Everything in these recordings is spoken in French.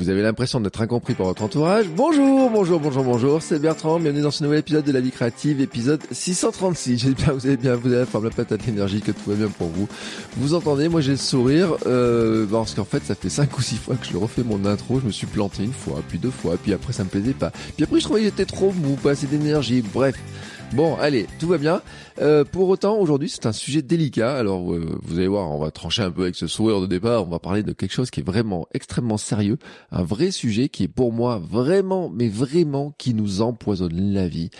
Vous avez l'impression d'être incompris par votre entourage Bonjour, bonjour, bonjour, bonjour, c'est Bertrand, bienvenue dans ce nouvel épisode de La Vie Créative, épisode 636. J'espère que vous allez bien, vous avez la forme, la patate, l'énergie, que tout va bien pour vous. Vous entendez, moi j'ai le sourire, euh, parce qu'en fait ça fait 5 ou 6 fois que je refais mon intro, je me suis planté une fois, puis deux fois, puis après ça me plaisait pas. Puis après je trouvais qu'il était trop mou, pas assez d'énergie, bref. Bon, allez, tout va bien. Euh, pour autant, aujourd'hui, c'est un sujet délicat. Alors, euh, vous allez voir, on va trancher un peu avec ce sourire de départ. On va parler de quelque chose qui est vraiment extrêmement sérieux, un vrai sujet qui est pour moi vraiment, mais vraiment, qui nous empoisonne la vie.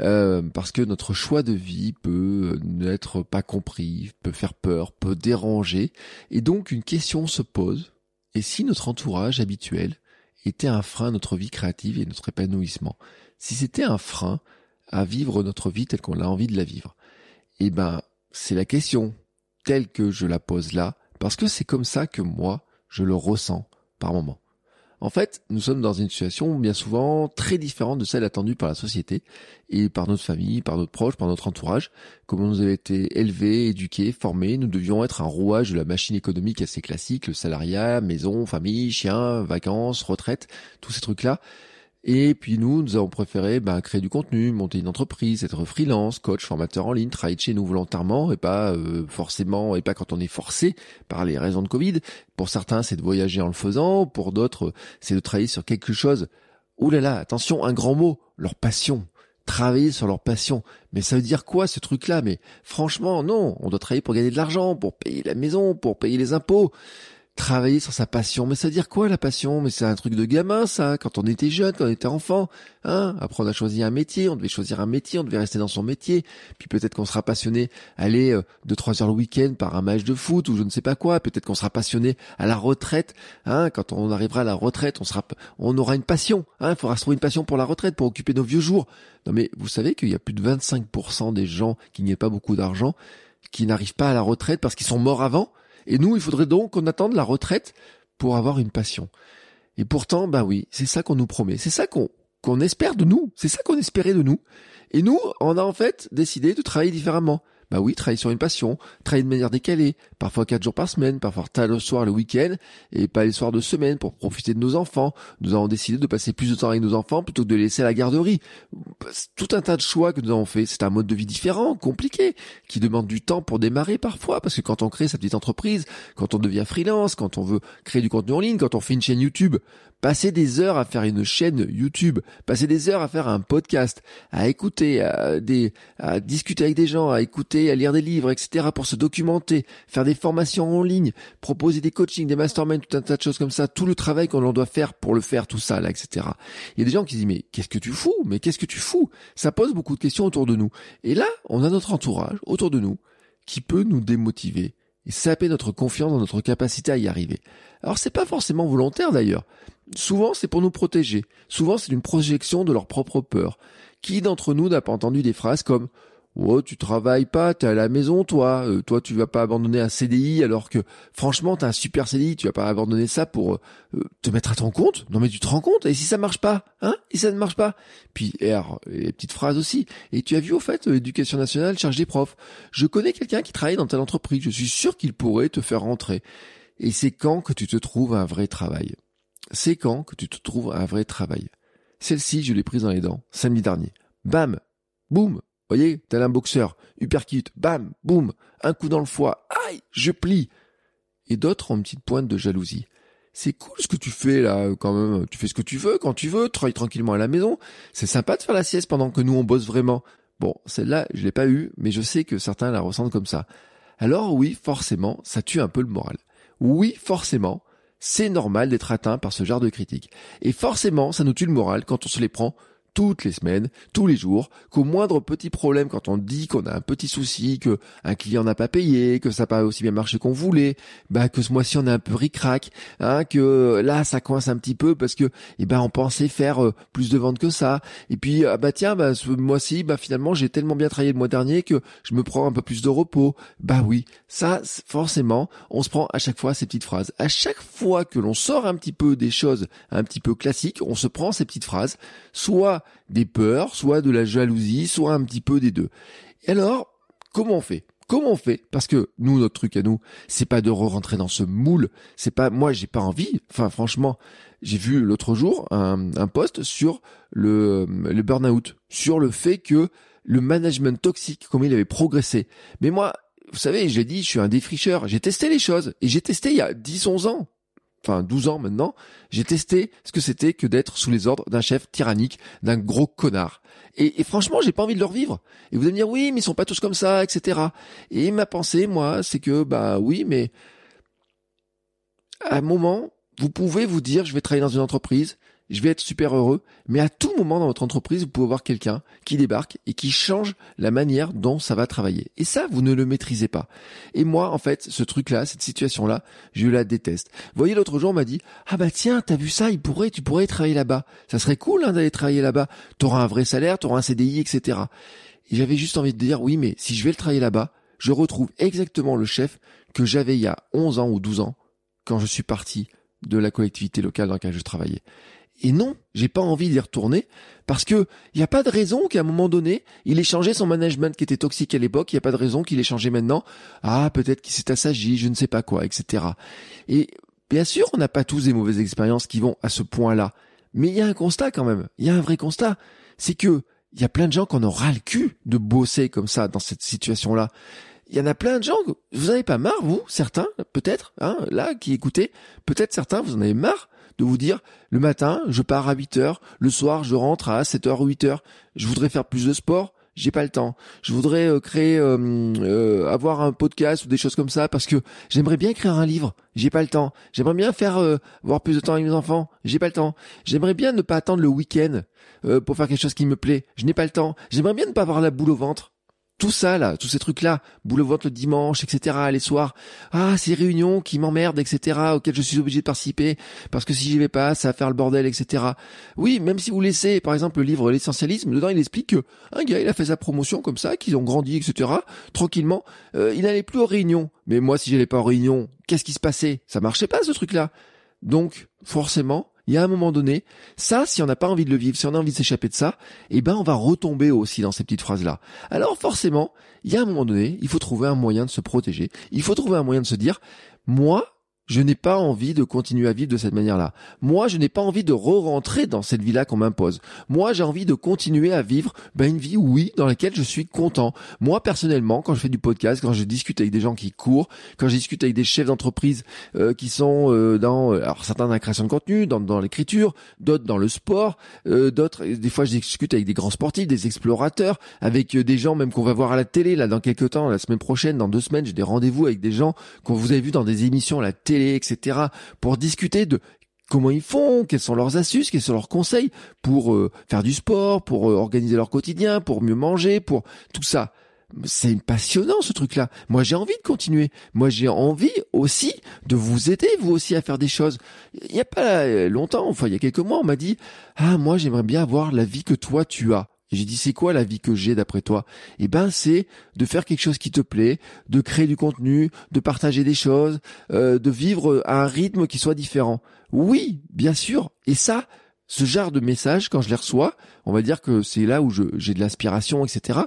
Euh, parce que notre choix de vie peut n'être pas compris, peut faire peur, peut déranger. Et donc, une question se pose. Et si notre entourage habituel était un frein à notre vie créative et notre épanouissement? Si c'était un frein, à vivre notre vie telle qu'on a envie de la vivre Eh ben, c'est la question telle que je la pose là, parce que c'est comme ça que moi, je le ressens par moment. En fait, nous sommes dans une situation bien souvent très différente de celle attendue par la société et par notre famille, par notre proche, par notre entourage. Comme on nous avait été élevés, éduqués, formés, nous devions être un rouage de la machine économique assez classique, le salariat, maison, famille, chien, vacances, retraite, tous ces trucs-là. Et puis nous, nous avons préféré bah, créer du contenu, monter une entreprise, être freelance, coach, formateur en ligne, travailler chez nous volontairement et pas euh, forcément et pas quand on est forcé par les raisons de Covid. Pour certains, c'est de voyager en le faisant, pour d'autres, c'est de travailler sur quelque chose. Ouh là là, attention, un grand mot, leur passion. Travailler sur leur passion. Mais ça veut dire quoi ce truc-là? Mais franchement, non, on doit travailler pour gagner de l'argent, pour payer la maison, pour payer les impôts travailler sur sa passion. Mais ça veut dire quoi la passion? Mais c'est un truc de gamin ça, quand on était jeune, quand on était enfant. Hein? Après on a choisi un métier, on devait choisir un métier, on devait rester dans son métier. Puis peut-être qu'on sera passionné aller euh, de trois heures le week-end par un match de foot ou je ne sais pas quoi. Peut-être qu'on sera passionné à la retraite. Hein? Quand on arrivera à la retraite, on sera, on aura une passion. Hein? Il faudra se trouver une passion pour la retraite, pour occuper nos vieux jours. Non mais vous savez qu'il y a plus de 25% des gens qui n'y pas beaucoup d'argent qui n'arrivent pas à la retraite parce qu'ils sont morts avant? Et nous, il faudrait donc qu'on attende la retraite pour avoir une passion. Et pourtant, bah oui, c'est ça qu'on nous promet. C'est ça qu'on qu'on espère de nous. C'est ça qu'on espérait de nous. Et nous, on a en fait décidé de travailler différemment. Bah oui, travailler sur une passion, travailler de manière décalée, parfois quatre jours par semaine, parfois tard le soir, le week-end, et pas les soirs de semaine pour profiter de nos enfants. Nous avons décidé de passer plus de temps avec nos enfants plutôt que de les laisser à la garderie. Tout un tas de choix que nous avons fait. C'est un mode de vie différent, compliqué, qui demande du temps pour démarrer parfois, parce que quand on crée sa petite entreprise, quand on devient freelance, quand on veut créer du contenu en ligne, quand on fait une chaîne YouTube, passer des heures à faire une chaîne YouTube, passer des heures à faire un podcast, à écouter, à, discuter avec des gens, à écouter, à lire des livres, etc. pour se documenter, faire des formations en ligne, proposer des coachings, des masterminds, tout un tas de choses comme ça, tout le travail qu'on doit faire pour le faire, tout ça, là, etc. Il y a des gens qui disent, mais qu'est-ce que tu fous? Mais qu'est-ce que tu fous? Ça pose beaucoup de questions autour de nous. Et là, on a notre entourage autour de nous qui peut nous démotiver et saper notre confiance dans notre capacité à y arriver. Alors c'est pas forcément volontaire d'ailleurs. Souvent c'est pour nous protéger. Souvent c'est une projection de leur propre peur. Qui d'entre nous n'a pas entendu des phrases comme Oh, tu travailles pas, t'es à la maison, toi. Euh, toi, tu vas pas abandonner un CDI alors que, franchement, t'as un super CDI. Tu vas pas abandonner ça pour euh, te mettre à ton compte. Non, mais tu te rends compte. Et si ça marche pas, hein Et ça ne marche pas? Puis, et alors, les petites phrases aussi. Et tu as vu au fait, l'éducation nationale charge des profs. Je connais quelqu'un qui travaille dans telle entreprise. Je suis sûr qu'il pourrait te faire rentrer. Et c'est quand que tu te trouves un vrai travail? C'est quand que tu te trouves un vrai travail? Celle-ci, je l'ai prise dans les dents samedi dernier. Bam, boum, voyez, tel un boxeur, uppercut, bam, boum, un coup dans le foie, aïe, je plie. Et d'autres ont une petite pointe de jalousie. C'est cool ce que tu fais là, quand même. Tu fais ce que tu veux, quand tu veux, travaille tranquillement à la maison. C'est sympa de faire la sieste pendant que nous on bosse vraiment. Bon, celle-là, je l'ai pas eue, mais je sais que certains la ressentent comme ça. Alors oui, forcément, ça tue un peu le moral. Oui, forcément, c'est normal d'être atteint par ce genre de critiques. Et forcément, ça nous tue le moral quand on se les prend toutes les semaines, tous les jours, qu'au moindre petit problème, quand on dit qu'on a un petit souci, que un client n'a pas payé, que ça n'a pas aussi bien marché qu'on voulait, bah que ce mois-ci on a un peu ric-rac, hein, que là ça coince un petit peu parce que eh ben on pensait faire euh, plus de ventes que ça, et puis ah bah tiens bah ce mois-ci bah finalement j'ai tellement bien travaillé le mois dernier que je me prends un peu plus de repos, bah oui, ça forcément on se prend à chaque fois ces petites phrases, à chaque fois que l'on sort un petit peu des choses un petit peu classiques, on se prend ces petites phrases, soit des peurs, soit de la jalousie, soit un petit peu des deux. Et alors, comment on fait? Comment on fait? Parce que nous, notre truc à nous, c'est pas de re-rentrer dans ce moule. C'est pas, moi, j'ai pas envie. Enfin, franchement, j'ai vu l'autre jour un, un post sur le, le burn-out, sur le fait que le management toxique, comment il avait progressé. Mais moi, vous savez, j'ai dit, je suis un défricheur. J'ai testé les choses. Et j'ai testé il y a 10, 11 ans enfin 12 ans maintenant, j'ai testé ce que c'était que d'être sous les ordres d'un chef tyrannique, d'un gros connard. Et, franchement, j'ai pas envie de le revivre. Et vous allez me dire oui, mais ils sont pas tous comme ça, etc. Et ma pensée, moi, c'est que bah oui, mais à un moment, vous pouvez vous dire, je vais travailler dans une entreprise, je vais être super heureux, mais à tout moment dans votre entreprise, vous pouvez voir quelqu'un qui débarque et qui change la manière dont ça va travailler. Et ça, vous ne le maîtrisez pas. Et moi, en fait, ce truc-là, cette situation-là, je la déteste. Vous voyez, l'autre jour, on m'a dit, ah bah tiens, t'as vu ça, tu pourrais travailler là-bas. Ça serait cool hein, d'aller travailler là-bas. T'auras un vrai salaire, t'auras un CDI, etc. Et j'avais juste envie de dire, oui, mais si je vais le travailler là-bas, je retrouve exactement le chef que j'avais il y a 11 ans ou 12 ans quand je suis parti de la collectivité locale dans laquelle je travaillais. Et non, j'ai pas envie d'y retourner parce que il n'y a pas de raison qu'à un moment donné, il ait changé son management qui était toxique à l'époque. Il n'y a pas de raison qu'il ait changé maintenant. Ah, peut-être qu'il s'est assagi, je ne sais pas quoi, etc. Et bien sûr, on n'a pas tous des mauvaises expériences qui vont à ce point-là. Mais il y a un constat quand même. Il y a un vrai constat. C'est que il y a plein de gens qu'on aura le cul de bosser comme ça dans cette situation-là. Il y en a plein de gens, vous en avez pas marre, vous, certains, peut-être, hein, là, qui écoutez, peut-être certains, vous en avez marre de vous dire le matin, je pars à 8 heures, le soir, je rentre à 7 heures ou 8 heures. Je voudrais faire plus de sport, j'ai pas le temps. Je voudrais euh, créer, euh, euh, avoir un podcast ou des choses comme ça parce que j'aimerais bien écrire un livre, j'ai pas le temps. J'aimerais bien faire avoir plus de temps avec mes enfants, j'ai pas le temps. J'aimerais bien ne pas attendre le week-end pour faire quelque chose qui me plaît, je n'ai pas le temps. J'aimerais bien ne pas avoir la boule au ventre, tout ça là, tous ces trucs là, boule le dimanche, etc. Les soirs, ah ces réunions qui m'emmerdent, etc. auxquelles je suis obligé de participer parce que si j'y vais pas, ça va faire le bordel, etc. Oui, même si vous laissez, par exemple, le livre L'essentialisme, dedans il explique que un gars il a fait sa promotion comme ça, qu'ils ont grandi, etc. Tranquillement, euh, il n'allait plus aux réunions. Mais moi, si j'allais pas aux réunions, qu'est-ce qui se passait? Ça marchait pas ce truc là. Donc forcément, il y a un moment donné, ça, si on n'a pas envie de le vivre, si on a envie de s'échapper de ça, eh ben, on va retomber aussi dans ces petites phrases-là. Alors, forcément, il y a un moment donné, il faut trouver un moyen de se protéger. Il faut trouver un moyen de se dire, moi, je n'ai pas envie de continuer à vivre de cette manière-là. Moi, je n'ai pas envie de re-rentrer dans cette vie-là qu'on m'impose. Moi, j'ai envie de continuer à vivre ben, une vie, oui, dans laquelle je suis content. Moi, personnellement, quand je fais du podcast, quand je discute avec des gens qui courent, quand je discute avec des chefs d'entreprise euh, qui sont euh, dans, euh, alors certains dans la création de contenu, dans, dans l'écriture, d'autres dans le sport, d'autres, des fois, je discute avec des grands sportifs, des explorateurs, avec des gens même qu'on va voir à la télé là dans quelques temps, la semaine prochaine, dans deux semaines, j'ai des rendez-vous avec des gens qu'on vous avez vu dans des émissions à la télé etc., pour discuter de comment ils font, quelles sont leurs astuces, quels sont leurs conseils pour euh, faire du sport, pour euh, organiser leur quotidien, pour mieux manger, pour tout ça. C'est passionnant ce truc-là. Moi j'ai envie de continuer. Moi j'ai envie aussi de vous aider vous aussi à faire des choses. Il n'y a pas longtemps, enfin il y a quelques mois, on m'a dit ah moi j'aimerais bien avoir la vie que toi tu as. J'ai dit, c'est quoi la vie que j'ai d'après toi? Eh ben, c'est de faire quelque chose qui te plaît, de créer du contenu, de partager des choses, euh, de vivre à un rythme qui soit différent. Oui, bien sûr. Et ça, ce genre de message, quand je les reçois, on va dire que c'est là où j'ai de l'inspiration, etc.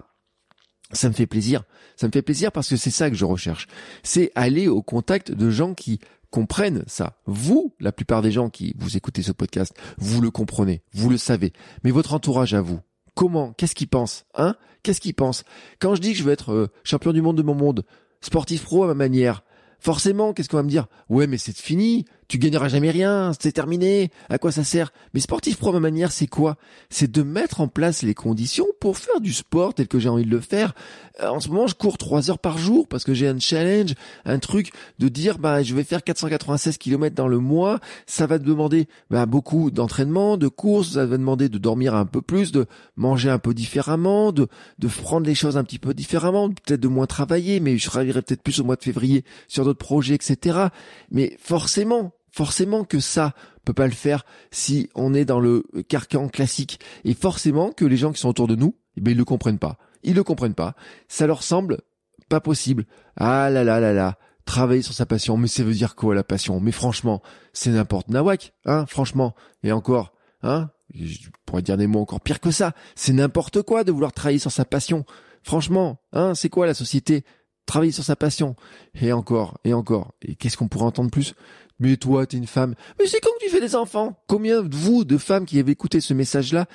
Ça me fait plaisir. Ça me fait plaisir parce que c'est ça que je recherche. C'est aller au contact de gens qui comprennent ça. Vous, la plupart des gens qui vous écoutez ce podcast, vous le comprenez, vous le savez. Mais votre entourage à vous, Comment? Qu'est-ce qu'il pense Hein? Qu'est-ce qu'il pense Quand je dis que je veux être euh, champion du monde de mon monde, sportif pro à ma manière, forcément, qu'est-ce qu'on va me dire? Ouais, mais c'est fini. Tu gagneras jamais rien, c'est terminé, à quoi ça sert? Mais sportif pro ma manière, c'est quoi? C'est de mettre en place les conditions pour faire du sport tel que j'ai envie de le faire. Euh, en ce moment, je cours trois heures par jour parce que j'ai un challenge, un truc de dire, bah, je vais faire 496 km dans le mois, ça va te demander bah, beaucoup d'entraînement, de courses, ça va demander de dormir un peu plus, de manger un peu différemment, de, de prendre les choses un petit peu différemment, peut-être de moins travailler, mais je travaillerai peut-être plus au mois de février sur d'autres projets, etc. Mais forcément, forcément que ça peut pas le faire si on est dans le carcan classique. Et forcément que les gens qui sont autour de nous, eh ben, ils le comprennent pas. Ils le comprennent pas. Ça leur semble pas possible. Ah là là là là. Travailler sur sa passion. Mais ça veut dire quoi la passion? Mais franchement, c'est n'importe nawak, hein, franchement. Et encore, hein, je pourrais dire des mots encore pires que ça. C'est n'importe quoi de vouloir travailler sur sa passion. Franchement, hein, c'est quoi la société? Travailler sur sa passion. Et encore, et encore. Et qu'est-ce qu'on pourrait entendre plus? Mais toi, t'es une femme. Mais c'est quand que tu fais des enfants? Combien de vous, de femmes qui avez écouté ce message-là,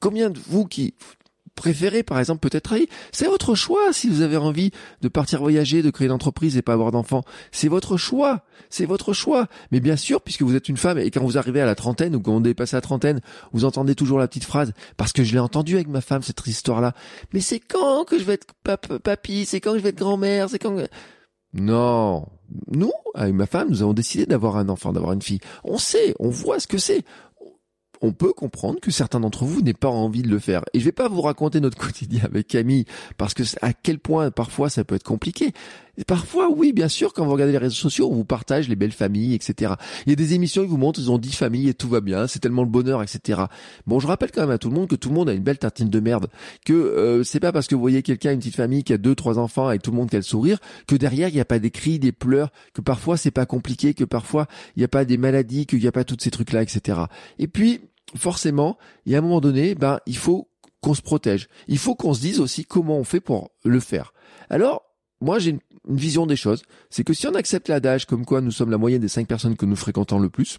combien de vous qui préférez, par exemple, peut-être travailler C'est votre choix si vous avez envie de partir voyager, de créer une entreprise et pas avoir d'enfants. C'est votre choix. C'est votre choix. Mais bien sûr, puisque vous êtes une femme et quand vous arrivez à la trentaine ou quand on dépasse la trentaine, vous entendez toujours la petite phrase, parce que je l'ai entendu avec ma femme, cette histoire-là. Mais c'est quand que je vais être papy? C'est quand que je vais être grand-mère? C'est quand... Non. Nous, avec ma femme, nous avons décidé d'avoir un enfant, d'avoir une fille. On sait, on voit ce que c'est on peut comprendre que certains d'entre vous n'aient pas envie de le faire. Et je vais pas vous raconter notre quotidien avec Camille, parce que à quel point parfois ça peut être compliqué. Parfois, oui, bien sûr, quand vous regardez les réseaux sociaux, on vous partage les belles familles, etc. Il y a des émissions qui vous montrent, ils ont dix familles et tout va bien, c'est tellement le bonheur, etc. Bon, je rappelle quand même à tout le monde que tout le monde a une belle tartine de merde, que euh, c'est pas parce que vous voyez quelqu'un, une petite famille qui a deux, trois enfants et tout le monde qui a le sourire, que derrière il n'y a pas des cris, des pleurs, que parfois c'est pas compliqué, que parfois il n'y a pas des maladies, qu'il n'y a pas tous ces trucs-là, etc. Et puis forcément, il y a un moment donné, ben, il faut qu'on se protège. Il faut qu'on se dise aussi comment on fait pour le faire. Alors, moi, j'ai une, vision des choses. C'est que si on accepte l'adage comme quoi nous sommes la moyenne des cinq personnes que nous fréquentons le plus,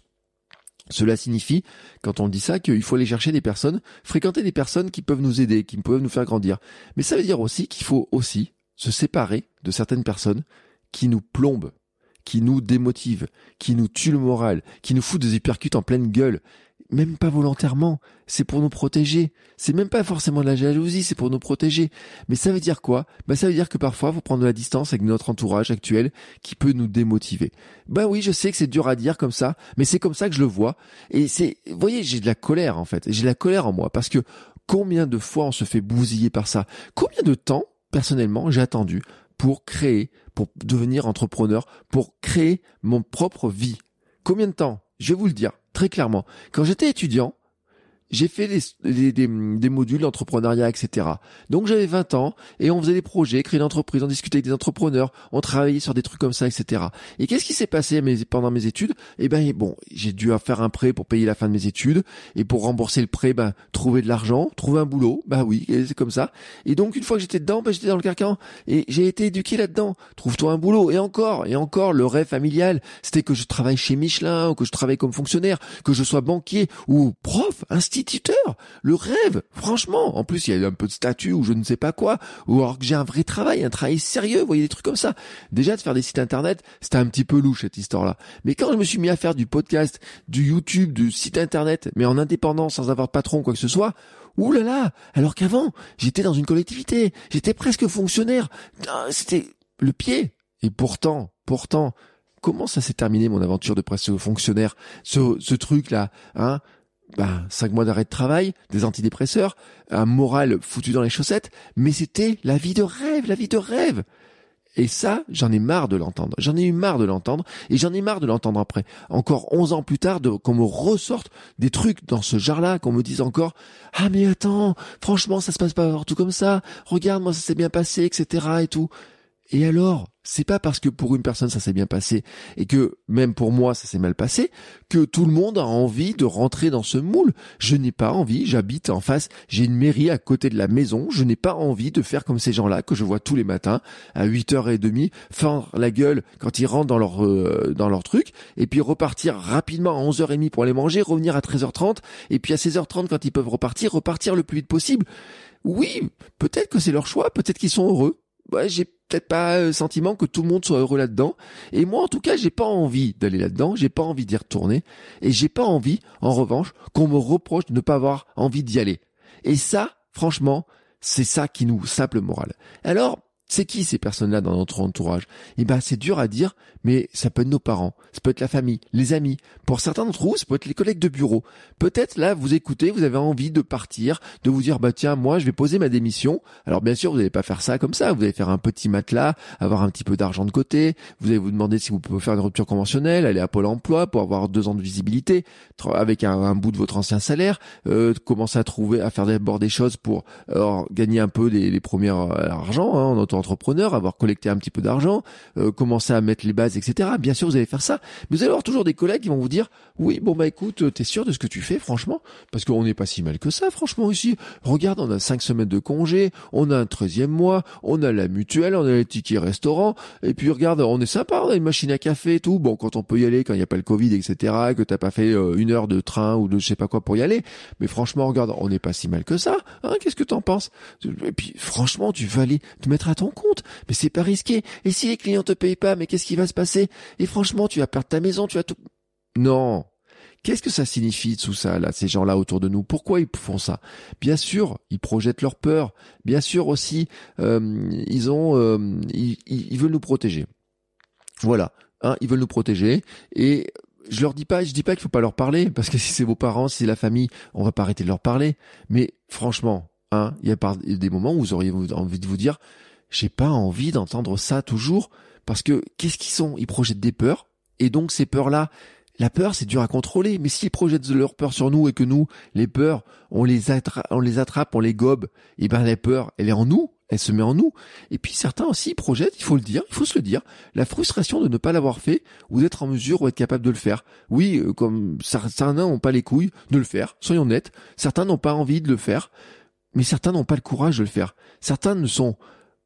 cela signifie, quand on dit ça, qu'il faut aller chercher des personnes, fréquenter des personnes qui peuvent nous aider, qui peuvent nous faire grandir. Mais ça veut dire aussi qu'il faut aussi se séparer de certaines personnes qui nous plombent, qui nous démotivent, qui nous tuent le moral, qui nous foutent des hypercutes en pleine gueule, même pas volontairement, c'est pour nous protéger. C'est même pas forcément de la jalousie, c'est pour nous protéger. Mais ça veut dire quoi? Bah ça veut dire que parfois faut prendre de la distance avec notre entourage actuel qui peut nous démotiver. Bah oui, je sais que c'est dur à dire comme ça, mais c'est comme ça que je le vois. Et c'est, vous voyez, j'ai de la colère en fait. J'ai de la colère en moi parce que combien de fois on se fait bousiller par ça? Combien de temps, personnellement, j'ai attendu pour créer, pour devenir entrepreneur, pour créer mon propre vie? Combien de temps? Je vais vous le dire très clairement. Quand j'étais étudiant, j'ai fait des, des, des, modules d'entrepreneuriat, etc. Donc j'avais 20 ans et on faisait des projets, créer une entreprise, on discutait avec des entrepreneurs, on travaillait sur des trucs comme ça, etc. Et qu'est-ce qui s'est passé pendant mes études? Eh ben bon, j'ai dû faire un prêt pour payer la fin de mes études et pour rembourser le prêt, ben trouver de l'argent, trouver un boulot, bah oui, c'est comme ça. Et donc une fois que j'étais dedans, ben j'étais dans le carcan et j'ai été éduqué là-dedans. Trouve-toi un boulot et encore et encore le rêve familial, c'était que je travaille chez Michelin ou que je travaille comme fonctionnaire, que je sois banquier ou prof, instituteur instituteur. Le rêve, franchement. En plus, il y a un peu de statut ou je ne sais pas quoi. Ou alors que j'ai un vrai travail, un travail sérieux. Vous voyez des trucs comme ça. Déjà, de faire des sites internet, c'était un petit peu louche, cette histoire-là. Mais quand je me suis mis à faire du podcast, du YouTube, du site internet, mais en indépendant, sans avoir de patron, quoi que ce soit, Ouh là là Alors qu'avant, j'étais dans une collectivité, j'étais presque fonctionnaire. Ah, c'était le pied. Et pourtant, pourtant, comment ça s'est terminé mon aventure de presque fonctionnaire? Ce, ce truc là, hein? Bah, cinq mois d'arrêt de travail, des antidépresseurs, un moral foutu dans les chaussettes, mais c'était la vie de rêve, la vie de rêve. Et ça, j'en ai marre de l'entendre. J'en ai eu marre de l'entendre, et j'en ai marre de l'entendre après. Encore onze ans plus tard, qu'on me ressorte des trucs dans ce genre-là, qu'on me dise encore, ah mais attends, franchement, ça se passe pas tout comme ça, regarde, moi ça s'est bien passé, etc. et tout. Et alors, c'est pas parce que pour une personne ça s'est bien passé et que même pour moi ça s'est mal passé que tout le monde a envie de rentrer dans ce moule. Je n'ai pas envie, j'habite en face, j'ai une mairie à côté de la maison, je n'ai pas envie de faire comme ces gens-là que je vois tous les matins à 8h30 fendre la gueule quand ils rentrent dans leur euh, dans leur truc et puis repartir rapidement à 11h30 pour aller manger, revenir à 13h30 et puis à 16h30 quand ils peuvent repartir, repartir le plus vite possible. Oui, peut-être que c'est leur choix, peut-être qu'ils sont heureux ouais, j'ai peut-être pas le sentiment que tout le monde soit heureux là-dedans. Et moi, en tout cas, j'ai pas envie d'aller là-dedans. J'ai pas envie d'y retourner. Et j'ai pas envie, en revanche, qu'on me reproche de ne pas avoir envie d'y aller. Et ça, franchement, c'est ça qui nous sape le moral. Alors, c'est qui ces personnes-là dans notre entourage? Eh ben, c'est dur à dire, mais ça peut être nos parents, ça peut être la famille, les amis. Pour certains d'entre vous, ça peut être les collègues de bureau. Peut-être là, vous écoutez, vous avez envie de partir, de vous dire bah tiens, moi, je vais poser ma démission. Alors bien sûr, vous n'allez pas faire ça comme ça. Vous allez faire un petit matelas, avoir un petit peu d'argent de côté. Vous allez vous demander si vous pouvez faire une rupture conventionnelle, aller à Pôle Emploi pour avoir deux ans de visibilité avec un, bout de votre ancien salaire, euh, commencer à trouver, à faire d'abord des choses pour euh, gagner un peu les, premiers euh, argent hein, en entrepreneur, avoir collecté un petit peu d'argent, euh, commencer à mettre les bases, etc. Bien sûr, vous allez faire ça. Mais vous allez avoir toujours des collègues qui vont vous dire, oui, bon bah écoute, t'es sûr de ce que tu fais, franchement? Parce qu'on n'est pas si mal que ça, franchement, ici. Regarde, on a cinq semaines de congé, on a un treizième mois, on a la mutuelle, on a les tickets restaurant, et puis regarde, on est sympa, on a une machine à café et tout. Bon, quand on peut y aller, quand il n'y a pas le Covid, etc., que t'as pas fait euh, une heure de train ou de je sais pas quoi pour y aller. Mais franchement, regarde, on n'est pas si mal que ça. Hein Qu'est-ce que t'en penses? Et puis, franchement, tu vas aller te mettre à ton compte. Mais c'est pas risqué. Et si les clients te payent pas, mais qu'est-ce qui va se passer? Et franchement, tu vas perdre ta maison, tu vas tout... Non. Qu'est-ce que ça signifie tout ça, là, ces gens-là autour de nous? Pourquoi ils font ça? Bien sûr, ils projettent leur peur. Bien sûr aussi, euh, ils ont, euh, ils, veulent nous protéger. Voilà, hein, ils veulent nous protéger. Et je leur dis pas, je dis pas qu'il faut pas leur parler, parce que si c'est vos parents, si c'est la famille, on va pas arrêter de leur parler. Mais franchement, hein, il y a des moments où vous auriez envie de vous dire, j'ai pas envie d'entendre ça toujours parce que qu'est-ce qu'ils sont? Ils projettent des peurs et donc ces peurs-là, la peur c'est dur à contrôler. Mais s'ils projettent leurs peurs sur nous et que nous, les peurs, on les, attrape, on les gobe, et ben la peur, elle est en nous, elle se met en nous. Et puis certains aussi projettent, il faut le dire, il faut se le dire, la frustration de ne pas l'avoir fait ou d'être en mesure ou être capable de le faire. Oui, euh, comme certains n'ont pas les couilles de le faire, soyons nets. Certains n'ont pas envie de le faire, mais certains n'ont pas le courage de le faire. Certains ne sont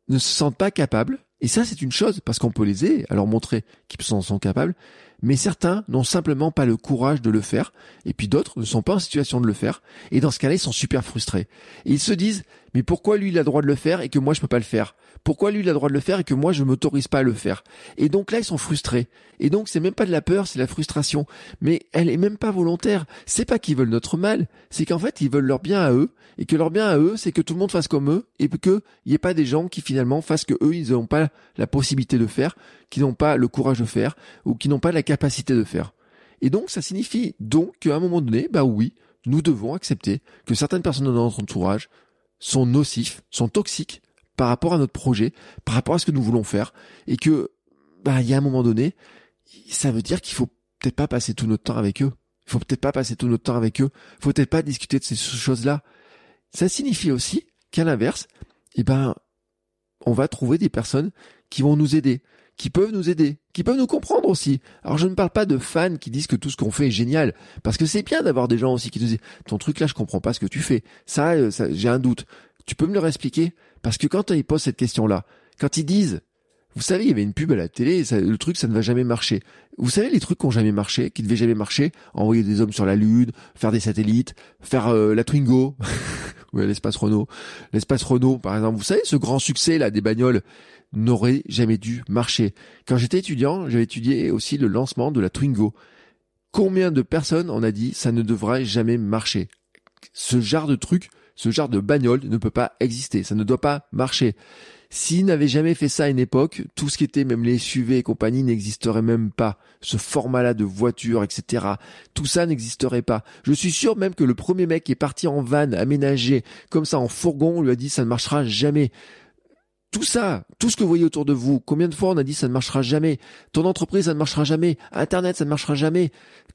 ne se sentent pas capables, et ça c'est une chose, parce qu'on peut les aider à leur montrer qu'ils sont, sont capables, mais certains n'ont simplement pas le courage de le faire, et puis d'autres ne sont pas en situation de le faire, et dans ce cas-là ils sont super frustrés. Et ils se disent, mais pourquoi lui il a le droit de le faire et que moi je peux pas le faire? Pourquoi lui il a le droit de le faire et que moi je m'autorise pas à le faire Et donc là ils sont frustrés. Et donc c'est même pas de la peur, c'est la frustration. Mais elle est même pas volontaire. C'est pas qu'ils veulent notre mal, c'est qu'en fait ils veulent leur bien à eux et que leur bien à eux c'est que tout le monde fasse comme eux et que il y ait pas des gens qui finalement fassent que eux ils n'ont pas la possibilité de faire, qui n'ont pas le courage de faire ou qui n'ont pas la capacité de faire. Et donc ça signifie donc qu'à un moment donné, bah oui, nous devons accepter que certaines personnes dans notre entourage sont nocifs, sont toxiques par rapport à notre projet, par rapport à ce que nous voulons faire, et que, bah, il y a un moment donné, ça veut dire qu'il faut peut-être pas passer tout notre temps avec eux. Il faut peut-être pas passer tout notre temps avec eux. Il faut peut-être pas discuter de ces choses-là. Ça signifie aussi qu'à l'inverse, eh ben, on va trouver des personnes qui vont nous aider, qui peuvent nous aider, qui peuvent nous comprendre aussi. Alors je ne parle pas de fans qui disent que tout ce qu'on fait est génial, parce que c'est bien d'avoir des gens aussi qui te disent ton truc là je comprends pas ce que tu fais. Ça, euh, ça j'ai un doute. Tu peux me le expliquer Parce que quand ils posent cette question là, quand ils disent vous savez, il y avait une pub à la télé, le truc, ça ne va jamais marcher. Vous savez les trucs qui ont jamais marché, qui ne devaient jamais marcher Envoyer des hommes sur la Lune, faire des satellites, faire euh, la Twingo, l'espace Renault. L'espace Renault, par exemple. Vous savez, ce grand succès là des bagnoles, n'aurait jamais dû marcher. Quand j'étais étudiant, j'avais étudié aussi le lancement de la Twingo. Combien de personnes on a dit ça ne devrait jamais marcher? Ce genre de truc, ce genre de bagnole ne peut pas exister, ça ne doit pas marcher. S'ils n'avaient jamais fait ça à une époque, tout ce qui était même les SUV et compagnie n'existerait même pas. Ce format-là de voiture, etc. Tout ça n'existerait pas. Je suis sûr même que le premier mec qui est parti en van, aménagé, comme ça en fourgon, on lui a dit ça ne marchera jamais tout ça, tout ce que vous voyez autour de vous, combien de fois on a dit ça ne marchera jamais, ton entreprise ça ne marchera jamais, Internet ça ne marchera jamais,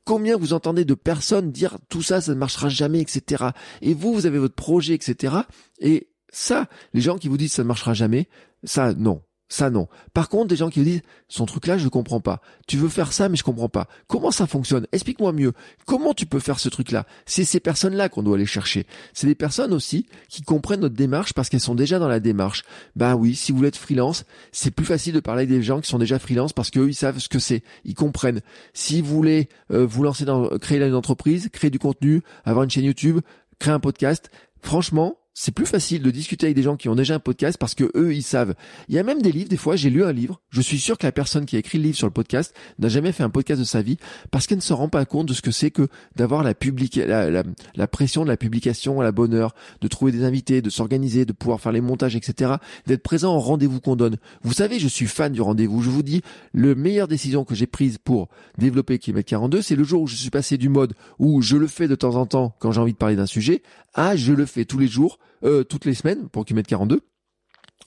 combien vous entendez de personnes dire tout ça ça ne marchera jamais, etc. Et vous, vous avez votre projet, etc. Et ça, les gens qui vous disent ça ne marchera jamais, ça non, ça non. Par contre, des gens qui disent son truc là, je comprends pas. Tu veux faire ça, mais je comprends pas. Comment ça fonctionne? Explique-moi mieux. Comment tu peux faire ce truc là? C'est ces personnes-là qu'on doit aller chercher. C'est des personnes aussi qui comprennent notre démarche parce qu'elles sont déjà dans la démarche. Bah oui, si vous voulez être freelance, c'est plus facile de parler des gens qui sont déjà freelance parce qu'eux ils savent ce que c'est, ils comprennent. Si vous voulez euh, vous lancer dans créer une entreprise, créer du contenu, avoir une chaîne YouTube, créer un podcast, franchement, c'est plus facile de discuter avec des gens qui ont déjà un podcast parce que eux, ils savent. Il y a même des livres, des fois, j'ai lu un livre, je suis sûr que la personne qui a écrit le livre sur le podcast n'a jamais fait un podcast de sa vie parce qu'elle ne se rend pas compte de ce que c'est que d'avoir la, la, la, pression de la publication à la bonne heure, de trouver des invités, de s'organiser, de pouvoir faire les montages, etc., d'être présent au rendez-vous qu'on donne. Vous savez, je suis fan du rendez-vous. Je vous dis, le meilleure décision que j'ai prise pour développer Kilomètre 42, c'est le jour où je suis passé du mode où je le fais de temps en temps quand j'ai envie de parler d'un sujet à je le fais tous les jours euh, toutes les semaines pour Kilomètre 42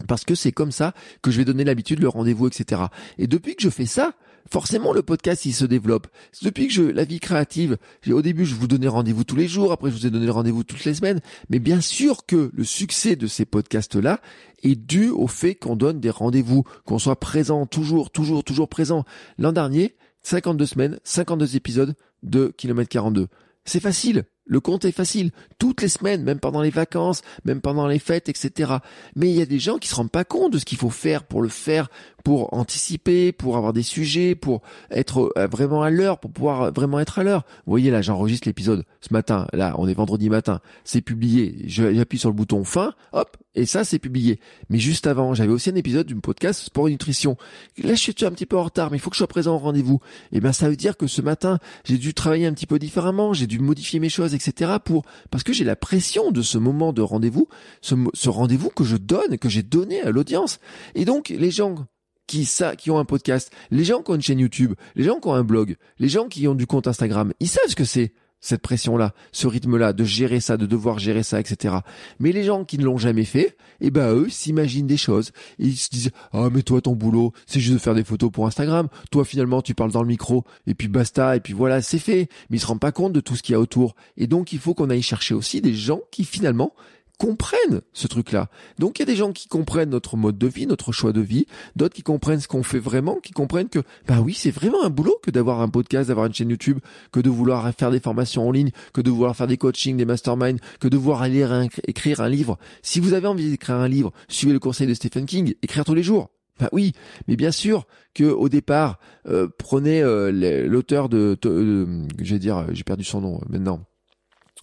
parce que c'est comme ça que je vais donner l'habitude, le rendez-vous, etc. Et depuis que je fais ça, forcément le podcast il se développe. Depuis que je la vie créative, au début je vous donnais rendez-vous tous les jours, après je vous ai donné rendez-vous toutes les semaines, mais bien sûr que le succès de ces podcasts là est dû au fait qu'on donne des rendez-vous, qu'on soit présent toujours, toujours, toujours présent. L'an dernier, 52 semaines, 52 épisodes de Kilomètre 42. C'est facile. Le compte est facile. Toutes les semaines, même pendant les vacances, même pendant les fêtes, etc. Mais il y a des gens qui se rendent pas compte de ce qu'il faut faire pour le faire, pour anticiper, pour avoir des sujets, pour être euh, vraiment à l'heure, pour pouvoir vraiment être à l'heure. Vous voyez là, j'enregistre l'épisode ce matin. Là, on est vendredi matin. C'est publié. J'appuie sur le bouton fin, hop, et ça c'est publié. Mais juste avant, j'avais aussi un épisode d'une podcast sport et nutrition. Là, je suis un petit peu en retard, mais il faut que je sois présent au rendez-vous. Et eh ben, ça veut dire que ce matin, j'ai dû travailler un petit peu différemment, j'ai dû modifier mes choses, etc. pour parce que j'ai la pression de ce moment de rendez-vous, ce rendez-vous que je donne, que j'ai donné à l'audience. Et donc, les gens qui, ça, qui ont un podcast, les gens qui ont une chaîne YouTube, les gens qui ont un blog, les gens qui ont du compte Instagram, ils savent ce que c'est cette pression-là, ce rythme-là, de gérer ça, de devoir gérer ça, etc. Mais les gens qui ne l'ont jamais fait, eh ben eux s'imaginent des choses. Ils se disent ah mais toi ton boulot, c'est juste de faire des photos pour Instagram. Toi finalement tu parles dans le micro et puis basta et puis voilà c'est fait. Mais ils se rendent pas compte de tout ce qu'il y a autour. Et donc il faut qu'on aille chercher aussi des gens qui finalement comprennent ce truc-là. Donc il y a des gens qui comprennent notre mode de vie, notre choix de vie, d'autres qui comprennent ce qu'on fait vraiment, qui comprennent que bah oui, c'est vraiment un boulot que d'avoir un podcast, d'avoir une chaîne YouTube, que de vouloir faire des formations en ligne, que de vouloir faire des coachings, des masterminds, que de vouloir aller écrire un livre. Si vous avez envie d'écrire un livre, suivez le conseil de Stephen King, écrire tous les jours. Bah oui, mais bien sûr que au départ, euh, prenez euh, l'auteur de, de, dire, j'ai perdu son nom maintenant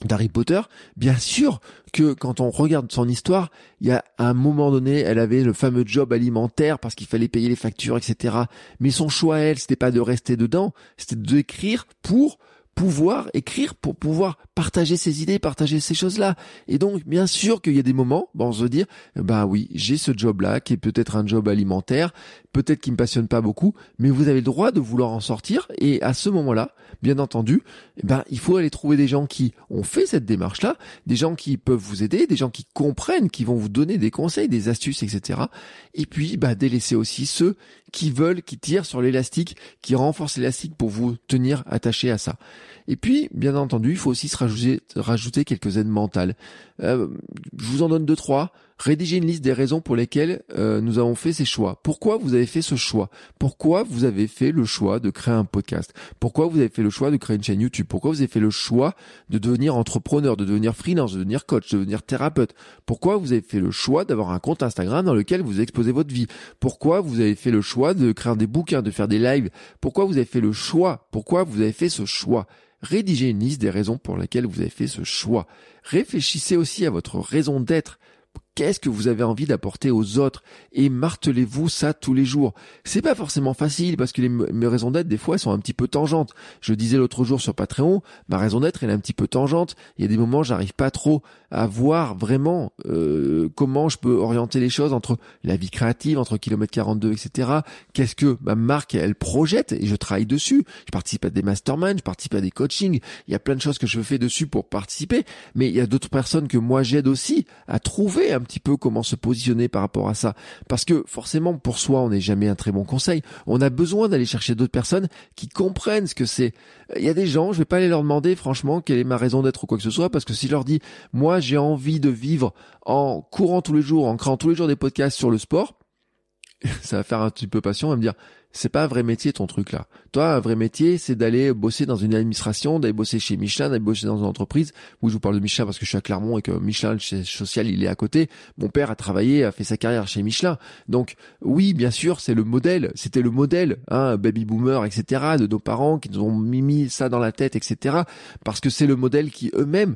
d'Harry Potter, bien sûr que quand on regarde son histoire, il y a un moment donné, elle avait le fameux job alimentaire parce qu'il fallait payer les factures, etc. Mais son choix, elle, c'était pas de rester dedans, c'était d'écrire pour pouvoir écrire, pour pouvoir partager ses idées, partager ces choses-là. Et donc, bien sûr qu'il y a des moments, bon, on se dire, bah oui, j'ai ce job-là qui est peut-être un job alimentaire, peut-être qui me passionne pas beaucoup, mais vous avez le droit de vouloir en sortir. Et à ce moment-là, bien entendu, eh ben, il faut aller trouver des gens qui ont fait cette démarche-là, des gens qui peuvent vous aider, des gens qui comprennent, qui vont vous donner des conseils, des astuces, etc. Et puis, bah, délaisser aussi ceux qui veulent, qui tirent sur l'élastique, qui renforcent l'élastique pour vous tenir attaché à ça. Et puis, bien entendu, il faut aussi se rajouter, rajouter quelques aides mentales. Euh, je vous en donne deux, trois. Rédigez une liste des raisons pour lesquelles euh, nous avons fait ces choix. Pourquoi vous avez fait ce choix? Pourquoi vous avez fait le choix de créer un podcast? Pourquoi vous avez fait le choix de créer une chaîne YouTube? Pourquoi vous avez fait le choix de devenir entrepreneur, de devenir freelance, de devenir coach, de devenir thérapeute? Pourquoi vous avez fait le choix d'avoir un compte Instagram dans lequel vous exposez votre vie? Pourquoi vous avez fait le choix de créer des bouquins, de faire des lives? Pourquoi vous avez fait le choix? Pourquoi vous avez fait ce choix? Rédigez une liste des raisons pour lesquelles vous avez fait ce choix. Réfléchissez aussi à votre raison d'être. Qu'est-ce que vous avez envie d'apporter aux autres Et martelez-vous ça tous les jours. C'est pas forcément facile parce que les, mes raisons d'être des fois sont un petit peu tangentes. Je disais l'autre jour sur Patreon, ma raison d'être elle est un petit peu tangente. Il y a des moments j'arrive pas trop à voir vraiment euh, comment je peux orienter les choses entre la vie créative, entre kilomètre 42, etc. Qu'est-ce que ma marque elle projette et je travaille dessus. Je participe à des masterminds, je participe à des coachings. Il y a plein de choses que je fais dessus pour participer. Mais il y a d'autres personnes que moi j'aide aussi à trouver petit peu comment se positionner par rapport à ça. Parce que forcément, pour soi, on n'est jamais un très bon conseil. On a besoin d'aller chercher d'autres personnes qui comprennent ce que c'est. Il y a des gens, je vais pas aller leur demander franchement quelle est ma raison d'être ou quoi que ce soit, parce que si je leur dis, moi j'ai envie de vivre en courant tous les jours, en créant tous les jours des podcasts sur le sport, ça va faire un petit peu passion à me dire c'est pas un vrai métier ton truc là. Toi, un vrai métier, c'est d'aller bosser dans une administration, d'aller bosser chez Michelin, d'aller bosser dans une entreprise. Oui, je vous parle de Michelin parce que je suis à Clermont et que Michelin, le social, il est à côté. Mon père a travaillé, a fait sa carrière chez Michelin. Donc, oui, bien sûr, c'est le modèle. C'était le modèle, hein, baby boomer, etc., de nos parents qui nous ont mis ça dans la tête, etc. Parce que c'est le modèle qui eux-mêmes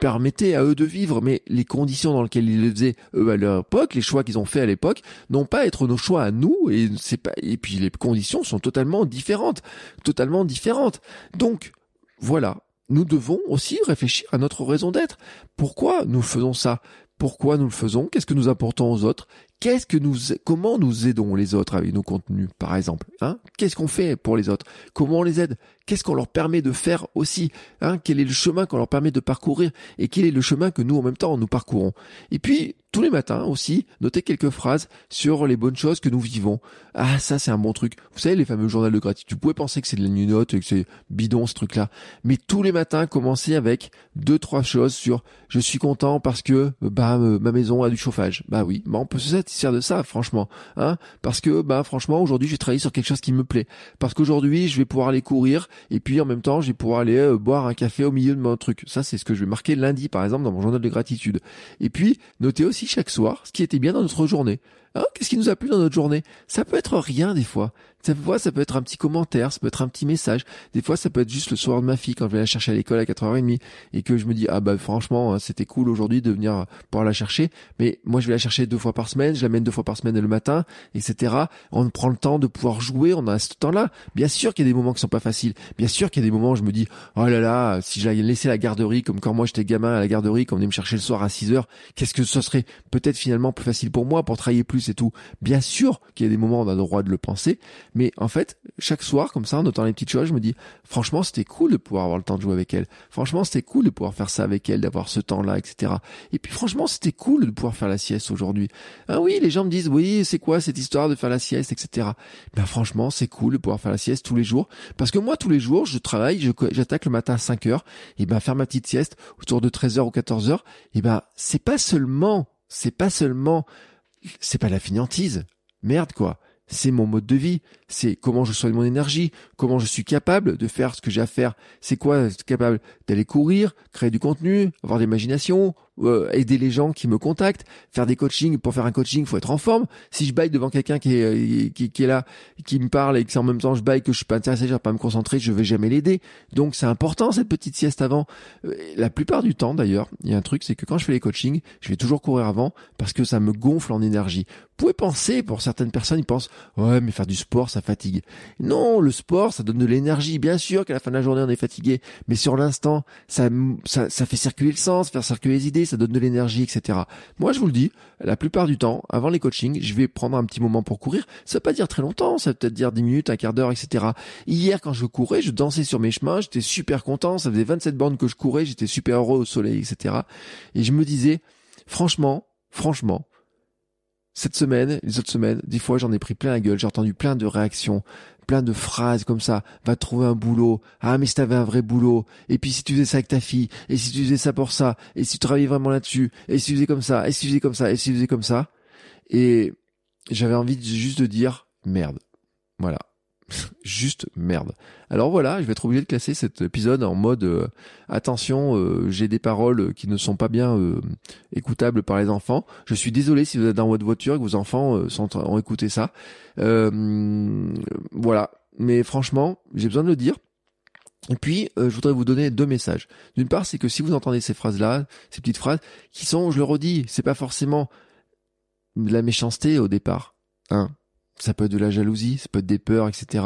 permettait à eux de vivre, mais les conditions dans lesquelles ils le faisaient eux à leur époque, les choix qu'ils ont fait à l'époque, n'ont pas à être nos choix à nous, et c'est pas, et puis les conditions sont totalement différentes, totalement différentes. Donc, voilà. Nous devons aussi réfléchir à notre raison d'être. Pourquoi nous faisons ça? Pourquoi nous le faisons? Qu'est-ce que nous apportons aux autres? Qu'est-ce que nous, comment nous aidons les autres avec nos contenus, par exemple hein? Qu'est-ce qu'on fait pour les autres? Comment on les aide? Qu'est-ce qu'on leur permet de faire aussi hein? Quel est le chemin qu'on leur permet de parcourir? Et quel est le chemin que nous, en même temps, nous parcourons? Et puis, tous les matins aussi, notez quelques phrases sur les bonnes choses que nous vivons. Ah, ça, c'est un bon truc. Vous savez, les fameux journaux de gratitude. Vous pouvez penser que c'est de la note et que c'est bidon, ce truc-là. Mais tous les matins, commencez avec deux, trois choses sur je suis content parce que, bah, ma maison a du chauffage. Bah oui, on peut se de ça, franchement. Hein parce que, bah, franchement, aujourd'hui, j'ai travaillé sur quelque chose qui me plaît. Parce qu'aujourd'hui, je vais pouvoir aller courir et puis, en même temps, je vais pouvoir aller euh, boire un café au milieu de mon truc. Ça, c'est ce que je vais marquer lundi, par exemple, dans mon journal de gratitude. Et puis, notez aussi chaque soir ce qui était bien dans notre journée. Hein, Qu'est-ce qui nous a plu dans notre journée? Ça peut être rien des fois. Ça peut être un petit commentaire, ça peut être un petit message. Des fois, ça peut être juste le soir de ma fille quand je vais la chercher à l'école à 4h30 et que je me dis ah bah franchement, hein, c'était cool aujourd'hui de venir pouvoir la chercher. Mais moi, je vais la chercher deux fois par semaine, je l'amène deux fois par semaine le matin, etc. On prend le temps de pouvoir jouer, on a ce temps-là. Bien sûr qu'il y a des moments qui sont pas faciles. Bien sûr qu'il y a des moments où je me dis oh là là, si j'allais laisser la garderie comme quand moi j'étais gamin à la garderie, quand on venait me chercher le soir à 6 h qu'est-ce que ce serait peut-être finalement plus facile pour moi pour travailler plus et tout. Bien sûr qu'il y a des moments où on a le droit de le penser, mais en fait, chaque soir, comme ça, en notant les petites choses, je me dis, franchement, c'était cool de pouvoir avoir le temps de jouer avec elle. Franchement, c'était cool de pouvoir faire ça avec elle, d'avoir ce temps-là, etc. Et puis, franchement, c'était cool de pouvoir faire la sieste aujourd'hui. Ah oui, les gens me disent, oui, c'est quoi cette histoire de faire la sieste, etc. Ben, franchement, c'est cool de pouvoir faire la sieste tous les jours. Parce que moi, tous les jours, je travaille, j'attaque le matin à 5 heures, et ben, faire ma petite sieste autour de 13 heures ou 14 heures, et ben, c'est pas seulement, c'est pas seulement, c'est pas la finiantise. Merde, quoi c'est mon mode de vie, c'est comment je soigne mon énergie, comment je suis capable de faire ce que j'ai à faire. C'est quoi être capable d'aller courir, créer du contenu, avoir de l'imagination, euh, aider les gens qui me contactent, faire des coachings. Pour faire un coaching, faut être en forme. Si je baille devant quelqu'un qui est, euh, qui, est là, qui me parle et que c'est en même temps je baille que je suis pas intéressé, je vais pas me concentrer, je vais jamais l'aider. Donc c'est important cette petite sieste avant. Euh, la plupart du temps d'ailleurs, il y a un truc, c'est que quand je fais les coachings, je vais toujours courir avant parce que ça me gonfle en énergie. Vous pouvez penser, pour certaines personnes, ils pensent, ouais, mais faire du sport, ça fatigue. Non, le sport, ça donne de l'énergie. Bien sûr qu'à la fin de la journée, on est fatigué, mais sur l'instant, ça, ça, ça fait circuler le sens, faire circuler les idées, ça donne de l'énergie, etc. Moi, je vous le dis, la plupart du temps, avant les coachings, je vais prendre un petit moment pour courir. Ça veut pas dire très longtemps, ça peut peut-être dire 10 minutes, un quart d'heure, etc. Hier, quand je courais, je dansais sur mes chemins, j'étais super content, ça faisait 27 bornes que je courais, j'étais super heureux au soleil, etc. Et je me disais, franchement, franchement, cette semaine, les autres semaines, des fois j'en ai pris plein la gueule, j'ai entendu plein de réactions, plein de phrases comme ça, va trouver un boulot, ah mais si t'avais un vrai boulot, et puis si tu faisais ça avec ta fille, et si tu faisais ça pour ça, et si tu travaillais vraiment là-dessus, et si tu faisais comme ça, et si tu faisais comme ça, et si tu faisais comme ça, et j'avais envie de, juste de dire merde. Voilà. Juste merde. Alors voilà, je vais être obligé de classer cet épisode en mode euh, attention, euh, j'ai des paroles qui ne sont pas bien euh, écoutables par les enfants. Je suis désolé si vous êtes dans votre voiture et que vos enfants sont, ont écouté ça. voilà. Mais franchement, j'ai besoin de le dire. Et puis, je voudrais vous donner deux messages. D'une part, c'est que si vous entendez ces phrases-là, ces petites phrases, qui sont, je le redis, c'est pas forcément de la méchanceté au départ. Hein ça peut être de la jalousie, ça peut être des peurs, etc.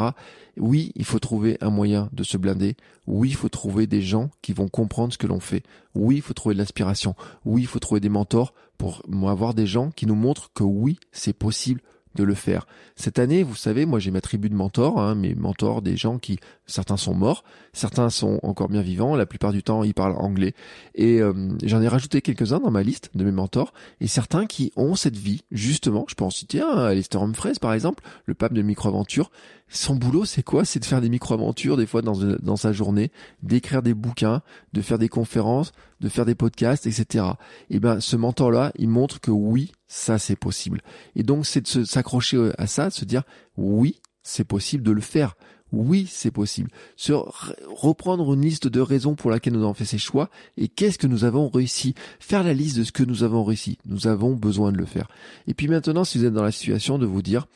Oui, il faut trouver un moyen de se blinder. Oui, il faut trouver des gens qui vont comprendre ce que l'on fait. Oui, il faut trouver de l'inspiration. Oui, il faut trouver des mentors pour avoir des gens qui nous montrent que oui, c'est possible de le faire. Cette année, vous savez, moi j'ai ma tribu de mentors, hein, mes mentors, des gens qui, certains sont morts, certains sont encore bien vivants, la plupart du temps ils parlent anglais. Et euh, j'en ai rajouté quelques-uns dans ma liste de mes mentors, et certains qui ont cette vie, justement, je peux en citer un, Alistair Humphreys par exemple, le pape de micro-aventure, son boulot, c'est quoi? C'est de faire des micro-aventures des fois dans, dans sa journée, d'écrire des bouquins, de faire des conférences, de faire des podcasts, etc. Et ben, ce mentor-là, il montre que oui, ça c'est possible. Et donc, c'est de s'accrocher à ça, de se dire oui, c'est possible de le faire. Oui, c'est possible. Reprendre une liste de raisons pour laquelle nous avons fait ces choix et qu'est-ce que nous avons réussi. Faire la liste de ce que nous avons réussi. Nous avons besoin de le faire. Et puis maintenant, si vous êtes dans la situation de vous dire,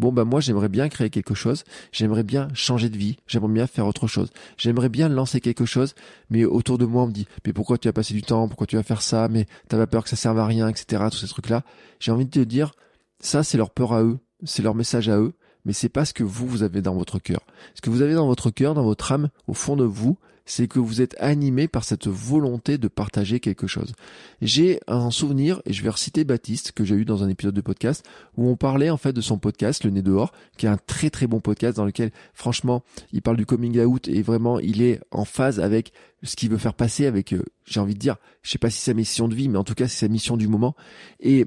bon, bah, moi, j'aimerais bien créer quelque chose. J'aimerais bien changer de vie. J'aimerais bien faire autre chose. J'aimerais bien lancer quelque chose. Mais autour de moi, on me dit, mais pourquoi tu as passé du temps? Pourquoi tu vas faire ça? Mais t'as pas peur que ça serve à rien, etc. Tous ces trucs-là. J'ai envie de te dire, ça, c'est leur peur à eux. C'est leur message à eux mais c'est pas ce que vous, vous avez dans votre cœur. Ce que vous avez dans votre cœur, dans votre âme, au fond de vous, c'est que vous êtes animé par cette volonté de partager quelque chose. J'ai un souvenir, et je vais reciter Baptiste, que j'ai eu dans un épisode de podcast, où on parlait en fait de son podcast, Le Nez dehors, qui est un très très bon podcast dans lequel, franchement, il parle du coming out et vraiment, il est en phase avec ce qu'il veut faire passer avec, euh, j'ai envie de dire, je sais pas si c'est sa mission de vie, mais en tout cas, c'est sa mission du moment. Et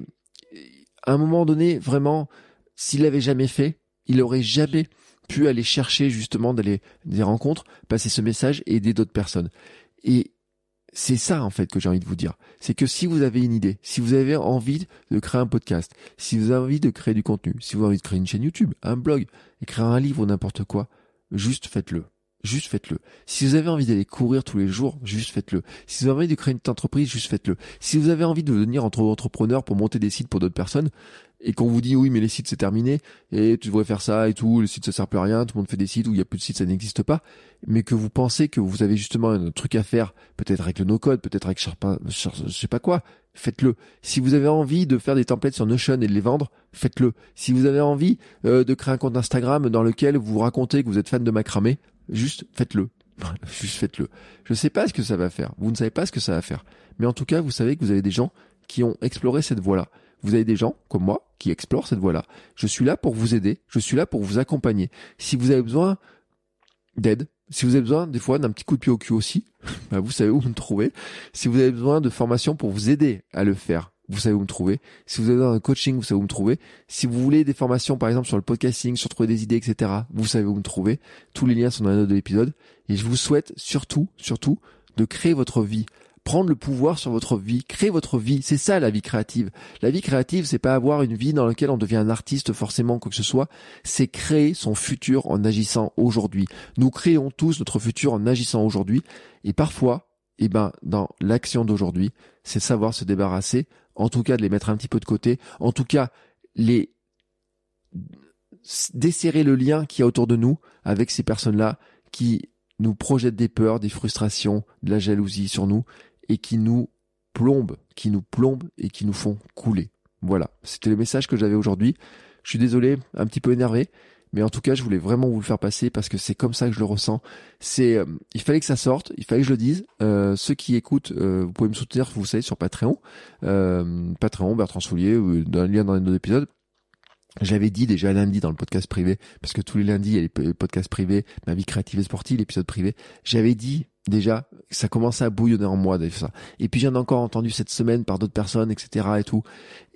à un moment donné, vraiment, s'il l'avait jamais fait, il aurait jamais pu aller chercher justement d'aller des rencontres, passer ce message et aider d'autres personnes. Et c'est ça en fait que j'ai envie de vous dire. C'est que si vous avez une idée, si vous avez envie de créer un podcast, si vous avez envie de créer du contenu, si vous avez envie de créer une chaîne YouTube, un blog, écrire un livre ou n'importe quoi, juste faites-le. Juste faites-le. Si vous avez envie d'aller courir tous les jours, juste faites-le. Si vous avez envie de créer une entreprise, juste faites-le. Si vous avez envie de devenir entrepreneur pour monter des sites pour d'autres personnes, et qu'on vous dit oui mais les sites c'est terminé et tu devrais faire ça et tout, le site ça sert plus à rien, tout le monde fait des sites où il y a plus de sites, ça n'existe pas, mais que vous pensez que vous avez justement un truc à faire, peut-être avec le no-code, peut-être avec je sais pas quoi, faites-le. Si vous avez envie de faire des templates sur Notion et de les vendre, faites-le. Si vous avez envie euh, de créer un compte Instagram dans lequel vous racontez que vous êtes fan de macramé, juste faites-le. juste faites-le. Je sais pas ce que ça va faire. Vous ne savez pas ce que ça va faire. Mais en tout cas, vous savez que vous avez des gens qui ont exploré cette voie-là. Vous avez des gens comme moi qui explorent cette voie-là. Je suis là pour vous aider, je suis là pour vous accompagner. Si vous avez besoin d'aide, si vous avez besoin des fois d'un petit coup de pied au cul aussi, bah, vous savez où me trouver. Si vous avez besoin de formation pour vous aider à le faire, vous savez où me trouver. Si vous avez besoin d'un coaching, vous savez où me trouver. Si vous voulez des formations, par exemple, sur le podcasting, sur trouver des idées, etc., vous savez où me trouver. Tous les liens sont dans la note de l'épisode. Et je vous souhaite surtout, surtout, de créer votre vie prendre le pouvoir sur votre vie, créer votre vie. C'est ça la vie créative. La vie créative, c'est pas avoir une vie dans laquelle on devient un artiste forcément quoi que ce soit. C'est créer son futur en agissant aujourd'hui. Nous créons tous notre futur en agissant aujourd'hui. Et parfois, eh ben, dans l'action d'aujourd'hui, c'est savoir se débarrasser, en tout cas de les mettre un petit peu de côté, en tout cas les desserrer le lien qui y a autour de nous avec ces personnes-là qui nous projettent des peurs, des frustrations, de la jalousie sur nous et qui nous plombent, qui nous plombent et qui nous font couler. Voilà, c'était le message que j'avais aujourd'hui. Je suis désolé, un petit peu énervé, mais en tout cas, je voulais vraiment vous le faire passer parce que c'est comme ça que je le ressens. C'est, euh, il fallait que ça sorte, il fallait que je le dise. Euh, ceux qui écoutent, euh, vous pouvez me soutenir, vous savez, sur Patreon, Patreon, Bertrand Soulier, dans le lien dans les autres épisodes. J'avais dit déjà lundi dans le podcast privé, parce que tous les lundis il y a les podcasts privés, ma vie créative et sportive, l'épisode privé. J'avais dit déjà ça commençait à bouillonner en moi ça. Et puis j'en ai encore entendu cette semaine par d'autres personnes, etc. et tout.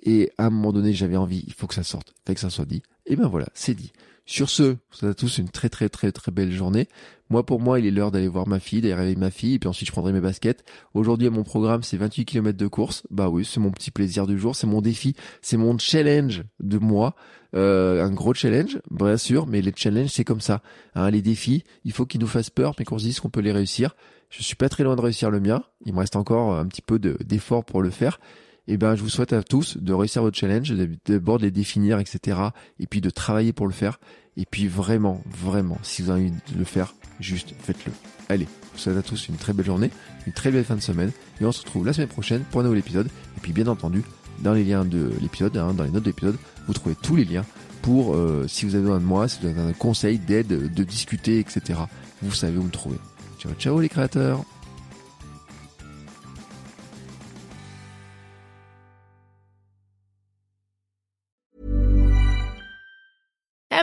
Et à un moment donné, j'avais envie, il faut que ça sorte, il faut que ça soit dit. Et ben voilà, c'est dit. Sur ce, vous avez tous une très très très très belle journée. Moi pour moi, il est l'heure d'aller voir ma fille, d'aller réveiller ma fille, et puis ensuite je prendrai mes baskets. Aujourd'hui, mon programme, c'est 28 km de course. Bah oui, c'est mon petit plaisir du jour, c'est mon défi, c'est mon challenge de moi. Euh, un gros challenge, bien sûr, mais les challenges c'est comme ça. Hein, les défis, il faut qu'ils nous fassent peur, mais qu'on se dise qu'on peut les réussir. Je suis pas très loin de réussir le mien. Il me reste encore un petit peu d'effort pour le faire eh ben, je vous souhaite à tous de réussir votre challenge, d'abord de les définir, etc. Et puis de travailler pour le faire. Et puis vraiment, vraiment, si vous avez envie de le faire, juste faites-le. Allez, je vous souhaite à tous une très belle journée, une très belle fin de semaine. Et on se retrouve la semaine prochaine pour un nouvel épisode. Et puis bien entendu, dans les liens de l'épisode, hein, dans les notes de vous trouvez tous les liens pour, euh, si vous avez besoin de moi, si vous avez un conseil, d'aide, de discuter, etc. Vous savez où me trouver. Ciao, ciao les créateurs